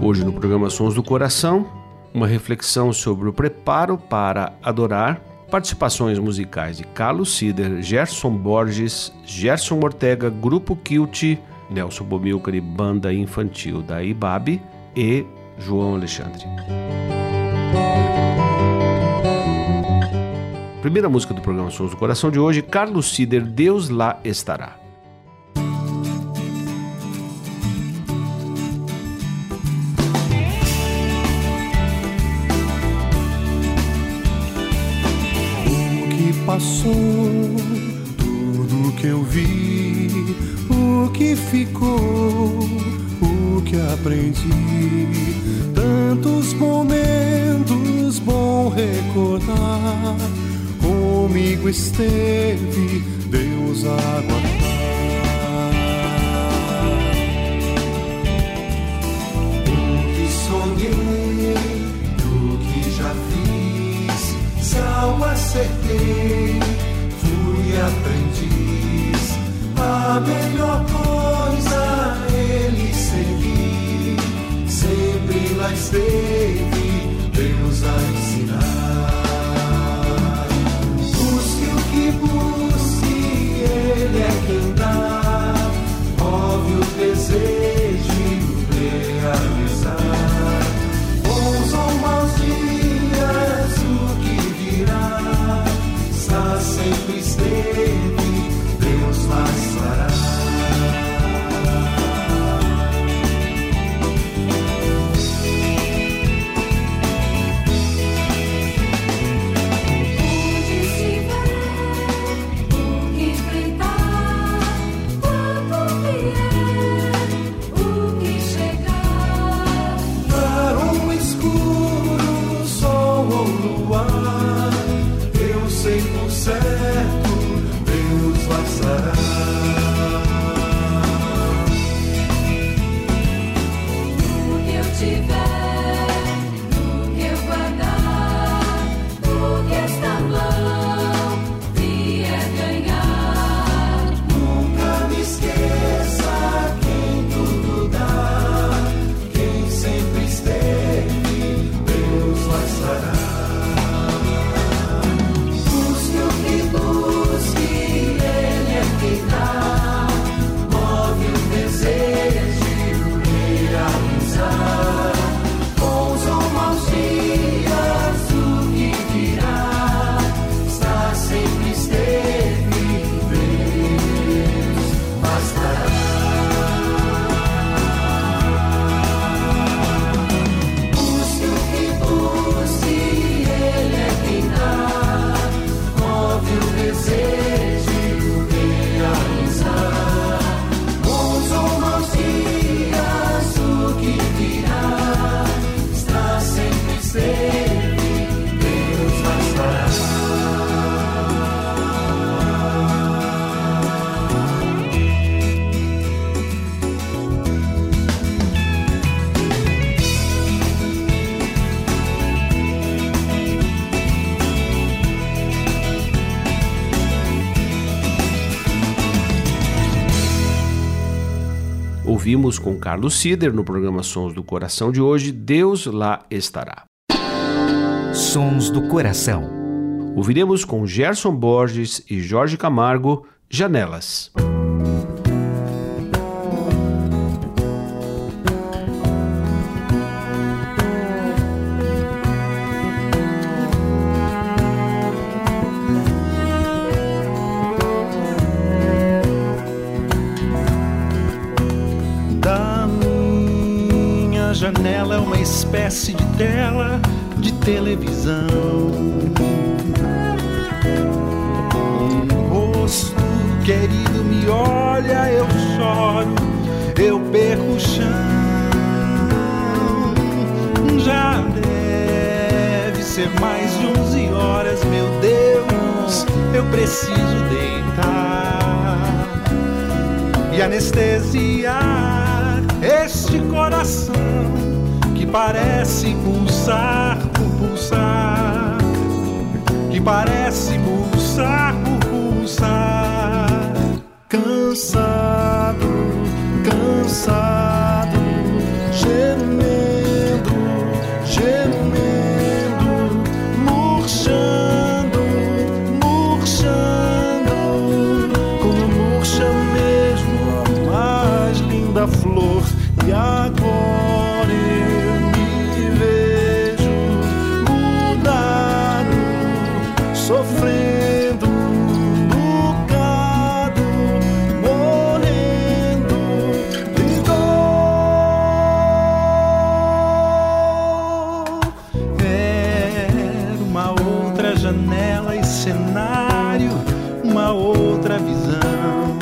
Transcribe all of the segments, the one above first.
Hoje no programa Sons do Coração, uma reflexão sobre o preparo para adorar, participações musicais de Carlos Sider, Gerson Borges, Gerson Ortega, Grupo Kilt, Nelson Bomilcar e Banda Infantil da IBAB e João Alexandre. Primeira música do programa Sons do Coração de hoje, Carlos Sider, Deus lá estará. Passou, tudo que eu vi, o que ficou, o que aprendi. Tantos momentos bom recordar, comigo esteve Deus aguardar. Acertei, fui aprendiz. A melhor coisa ele segui, sempre lá esteve Deus a ensinar. Está sempre ouvimos com Carlos Sider no programa Sons do Coração de hoje, Deus lá estará. Sons do Coração. Ouviremos com Gerson Borges e Jorge Camargo, Janelas. Espécie de tela de televisão. Um rosto querido me olha, eu choro, eu perco o chão. Já deve ser mais de 11 horas, meu Deus, eu preciso deitar e anestesiar este coração parece pulsar por pulsar, que parece pulsar por pulsar. Cansado, cansado, outra visão.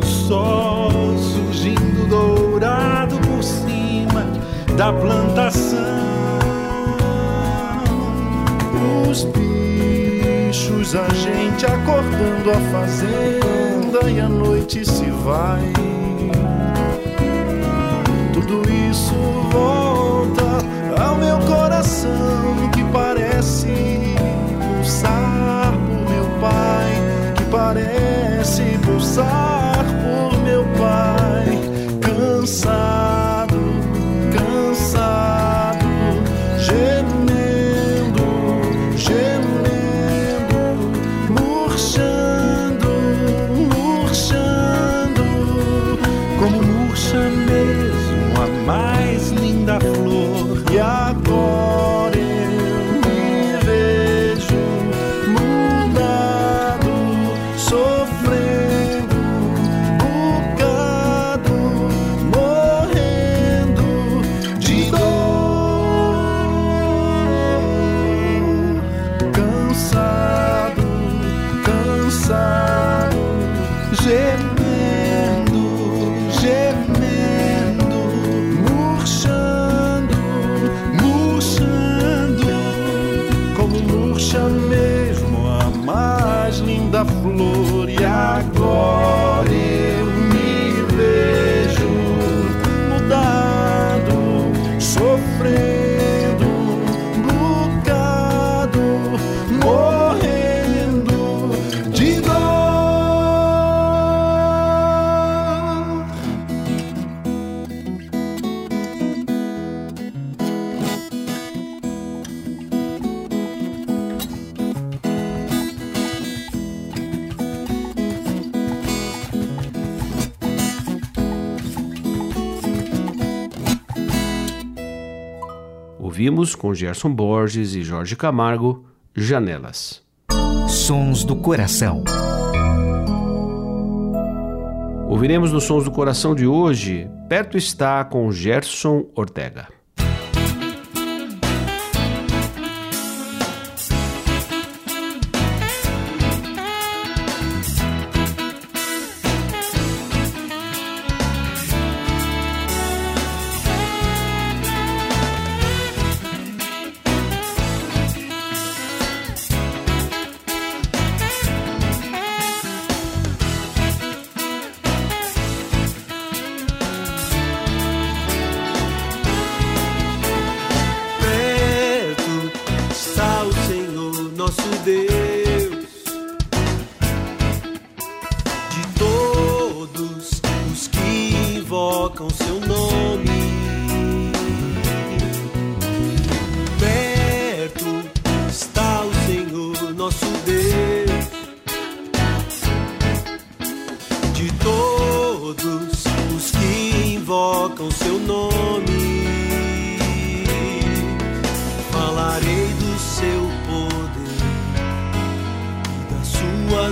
O sol surgindo dourado por cima da plantação. Os bichos, a gente acordando a fazenda e a noite se vai. Tudo isso volta ao meu coração que parece pulsar que parece pulsar por meu pai, cansado, Com Gerson Borges e Jorge Camargo, Janelas. Sons do Coração. Ouviremos nos Sons do Coração de hoje, Perto está com Gerson Ortega.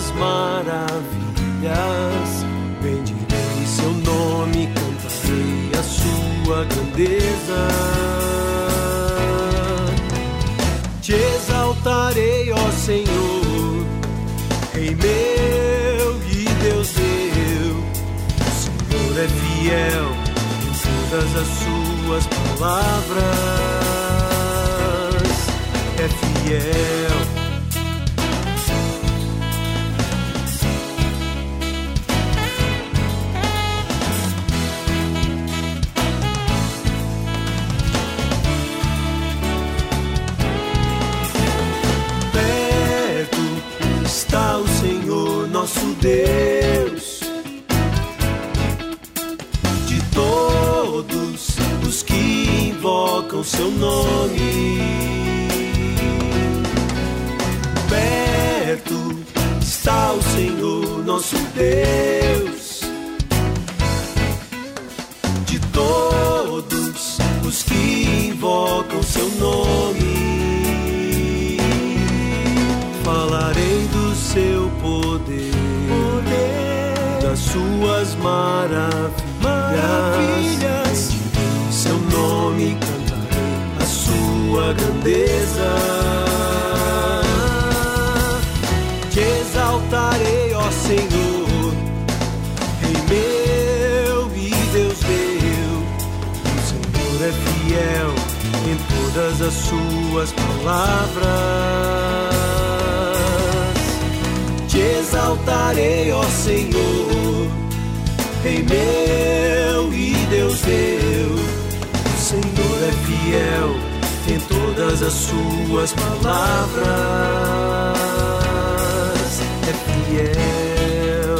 Suas maravilhas. Bendirei seu nome, cantarei a sua grandeza. Te exaltarei, ó Senhor, Rei meu e Deus meu. O Senhor é fiel em todas as suas palavras. É fiel. Deus. De todos os que invocam seu nome. Perto está o Senhor nosso Deus. De todos os que invocam seu nome. Suas maravilhas. Seu nome cantarei a sua grandeza. Te exaltarei, ó Senhor, Rei meu e Deus meu. O Senhor é fiel em todas as suas palavras. Te exaltarei, ó Senhor, Rei meu e Deus meu. O Senhor é fiel em todas as suas palavras. É fiel,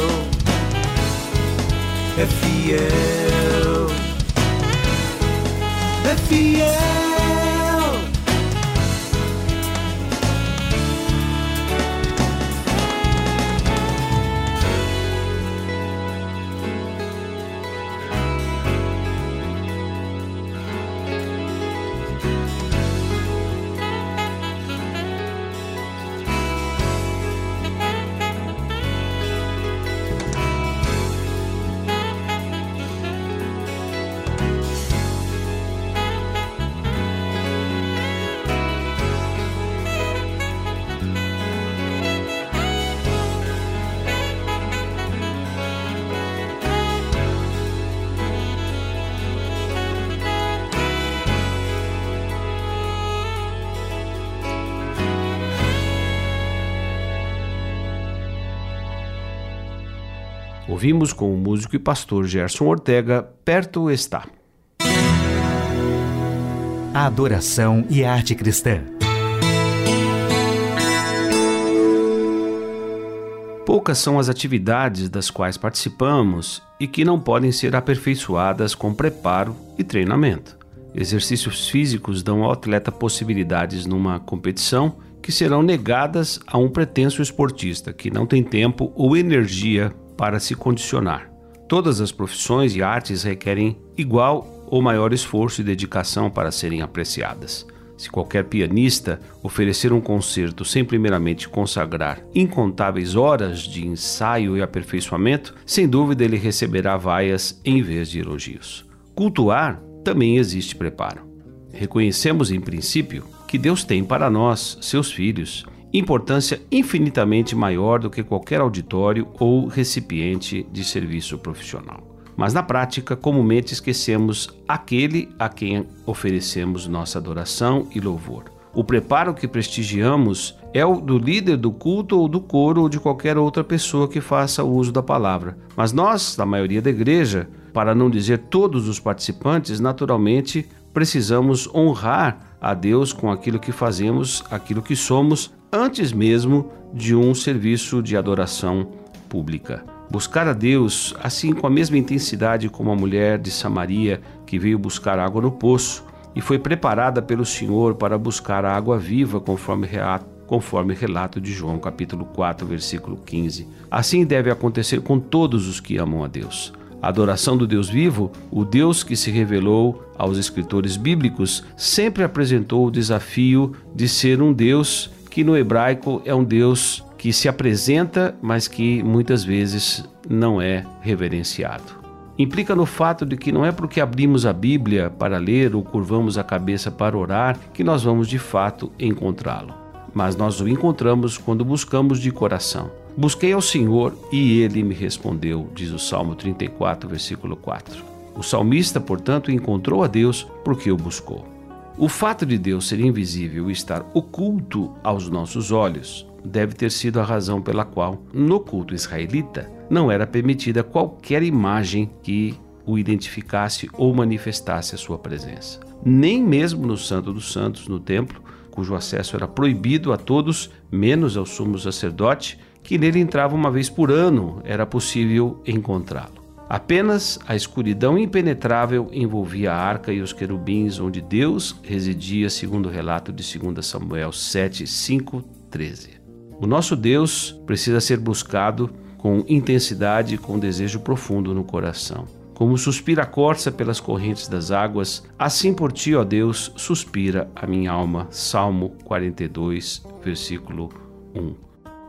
é fiel, é fiel. Ouvimos com o músico e pastor Gerson Ortega, Perto está. A adoração e a arte cristã. Poucas são as atividades das quais participamos e que não podem ser aperfeiçoadas com preparo e treinamento. Exercícios físicos dão ao atleta possibilidades numa competição que serão negadas a um pretenso esportista que não tem tempo ou energia para se condicionar. Todas as profissões e artes requerem igual ou maior esforço e dedicação para serem apreciadas. Se qualquer pianista oferecer um concerto sem primeiramente consagrar incontáveis horas de ensaio e aperfeiçoamento, sem dúvida ele receberá vaias em vez de elogios. Cultuar também existe preparo. Reconhecemos, em princípio, que Deus tem para nós, seus filhos, importância infinitamente maior do que qualquer auditório ou recipiente de serviço profissional. Mas na prática, comumente esquecemos aquele a quem oferecemos nossa adoração e louvor. O preparo que prestigiamos é o do líder do culto ou do coro ou de qualquer outra pessoa que faça uso da palavra. Mas nós, da maioria da igreja, para não dizer todos os participantes, naturalmente precisamos honrar a Deus com aquilo que fazemos, aquilo que somos, antes mesmo de um serviço de adoração pública. Buscar a Deus, assim com a mesma intensidade como a mulher de Samaria que veio buscar água no poço e foi preparada pelo Senhor para buscar a água viva, conforme conforme relato de João capítulo 4, versículo 15. Assim deve acontecer com todos os que amam a Deus. A adoração do Deus vivo, o Deus que se revelou aos escritores bíblicos, sempre apresentou o desafio de ser um Deus que no hebraico é um Deus que se apresenta, mas que muitas vezes não é reverenciado implica no fato de que não é porque abrimos a Bíblia para ler ou curvamos a cabeça para orar que nós vamos de fato encontrá-lo. Mas nós o encontramos quando buscamos de coração. Busquei ao Senhor e ele me respondeu, diz o Salmo 34, versículo 4. O salmista, portanto, encontrou a Deus porque o buscou. O fato de Deus ser invisível e estar oculto aos nossos olhos deve ter sido a razão pela qual, no culto israelita, não era permitida qualquer imagem que o identificasse ou manifestasse a sua presença. Nem mesmo no Santo dos Santos, no templo, cujo acesso era proibido a todos, menos ao sumo sacerdote, que nele entrava uma vez por ano, era possível encontrá-lo. Apenas a escuridão impenetrável envolvia a arca e os querubins, onde Deus residia, segundo o relato de 2 Samuel 7, 5, 13. O nosso Deus precisa ser buscado com intensidade e com desejo profundo no coração. Como suspira a corça pelas correntes das águas, assim por ti, ó Deus, suspira a minha alma. Salmo 42, versículo 1.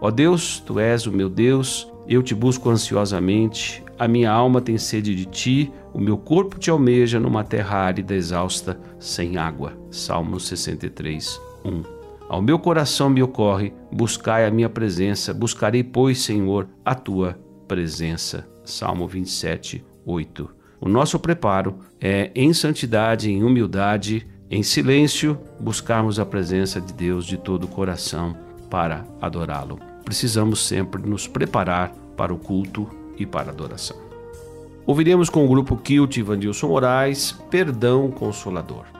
Ó Deus, tu és o meu Deus, eu te busco ansiosamente, a minha alma tem sede de ti, o meu corpo te almeja numa terra árida, exausta, sem água. Salmo 63, 1. Ao meu coração me ocorre, buscai a minha presença, buscarei, pois, Senhor, a tua presença. Salmo 27, 8. O nosso preparo é em santidade, em humildade, em silêncio, buscarmos a presença de Deus de todo o coração para adorá-lo. Precisamos sempre nos preparar para o culto e para adoração. Ouviremos com o grupo Kilt Vandilson Moraes, Perdão Consolador.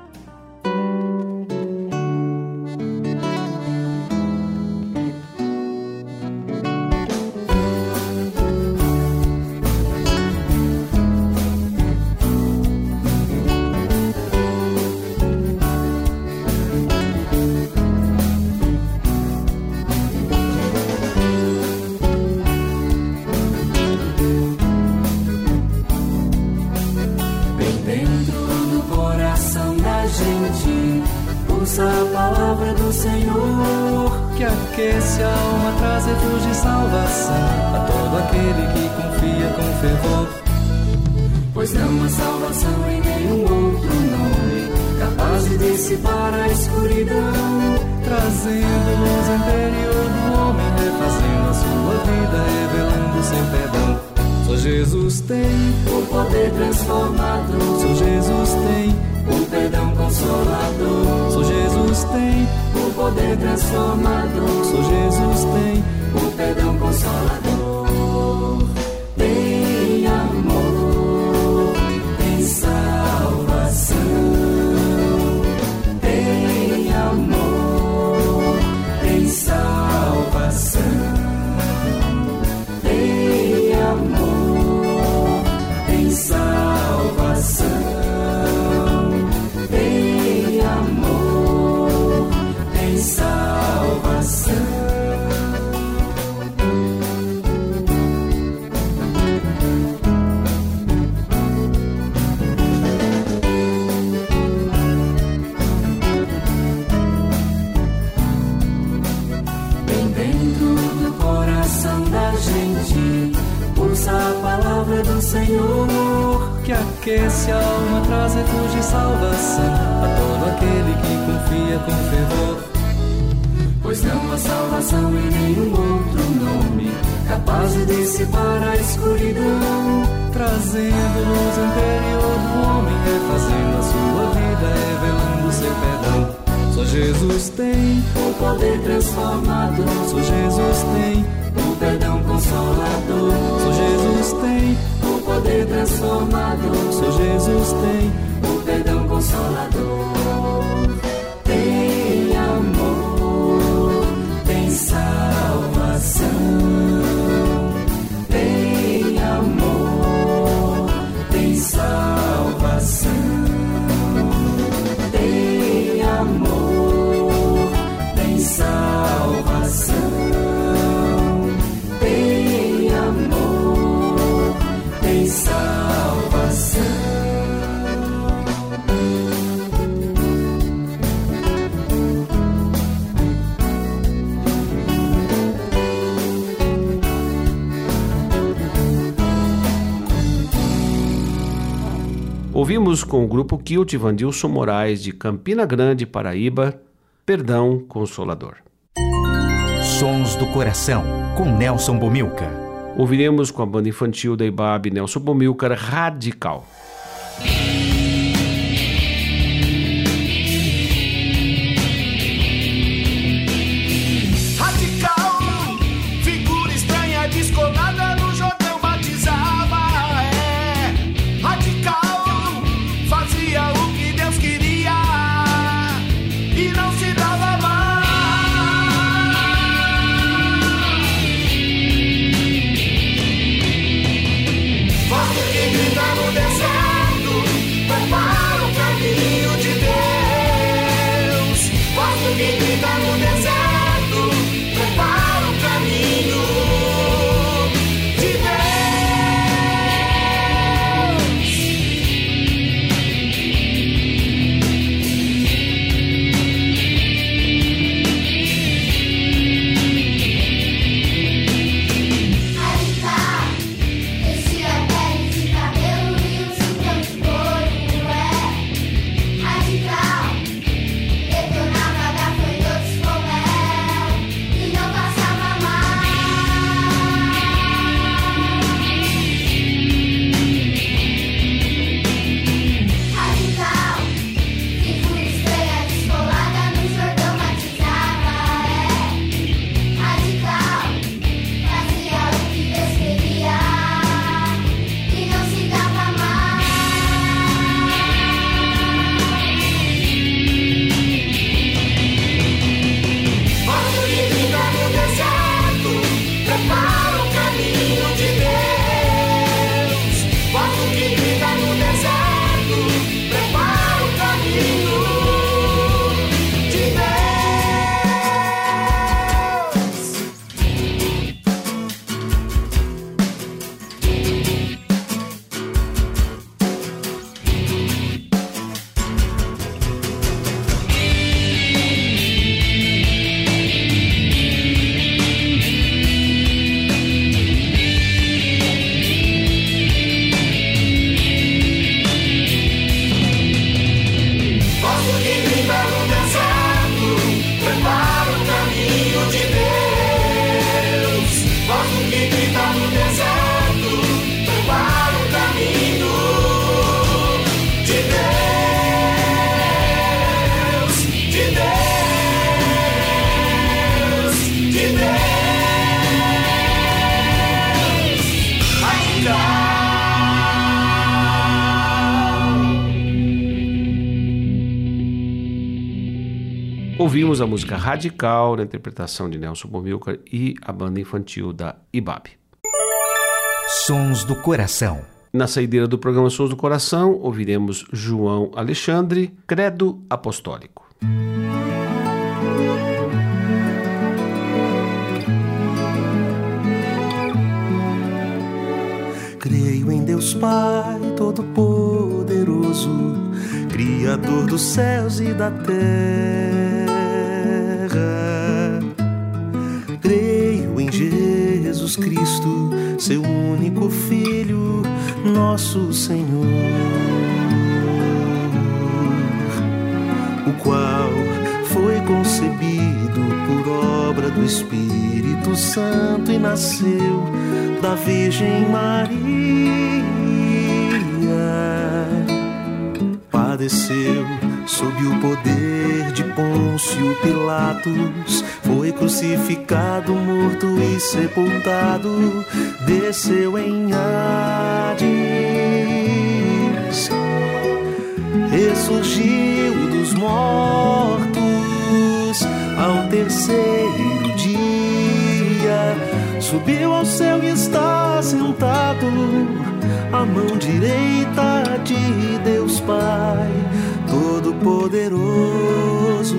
Poder transformador. Só Jesus tem o perdão consolador. Pulsa a palavra do Senhor, que aquece a alma, traz refúgio e salvação a todo aquele que confia com fervor. Pois não há salvação em nenhum outro nome, capaz de dissipar a escuridão, trazendo luz interior do homem, refazendo a sua vida, revelando seu perdão. Só Jesus tem o poder transformador. Só Jesus tem o perdão consolador. Só Jesus tem o poder transformador. Só Jesus tem o perdão consolador. Com o grupo Kilt Vandilson Moraes de Campina Grande, Paraíba, Perdão Consolador. Sons do Coração, com Nelson Bomilca. Ouviremos com a banda infantil da IBAB Nelson Bomilcar. Radical, Ouvimos a música Radical, na interpretação de Nelson Bomilcar e a banda infantil da IBAB. Sons do Coração. Na saideira do programa Sons do Coração, ouviremos João Alexandre, Credo Apostólico. Creio em Deus Pai Todo-Poderoso, Criador dos céus e da terra. Jesus Cristo, seu único Filho, nosso Senhor, o qual foi concebido por obra do Espírito Santo e nasceu da Virgem Maria. Sob o poder de Pôncio Pilatos, foi crucificado, morto e sepultado, desceu em Hades. Ressurgiu dos mortos ao terceiro dia, subiu ao céu e está sentado à mão direita de Deus Pai Todo-Poderoso.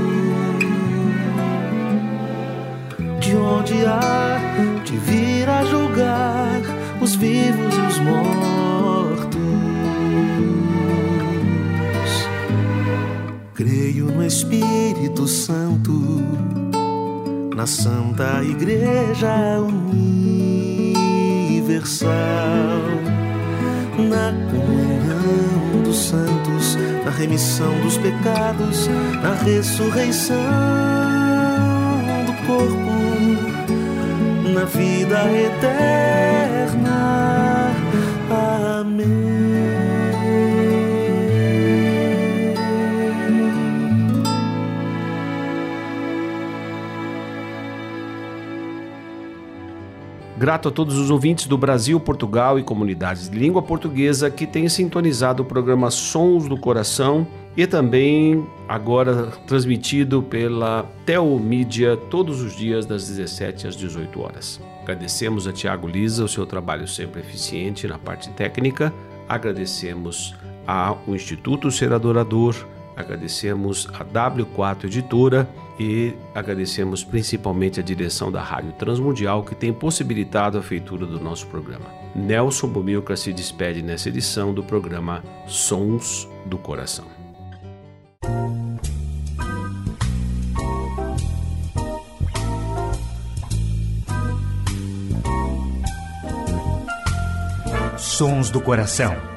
De onde há de vir a julgar os vivos e os mortos. Creio no Espírito Santo, na Santa Igreja Universal, na comunhão dos santos, na remissão dos pecados, na ressurreição do corpo, na vida eterna. Amém. Grato a todos os ouvintes do Brasil, Portugal e comunidades de língua portuguesa que têm sintonizado o programa Sons do Coração e também agora transmitido pela Teomídia todos os dias das 17 às 18 horas. Agradecemos a Tiago Lisa o seu trabalho sempre eficiente na parte técnica. Agradecemos ao Instituto Ser Adorador, agradecemos a W4 Editora e agradecemos principalmente a direção da Rádio Transmundial que tem possibilitado a feitura do nosso programa. Nelson Bomilcar se despede nessa edição do programa Sons do Coração. Sons do Coração.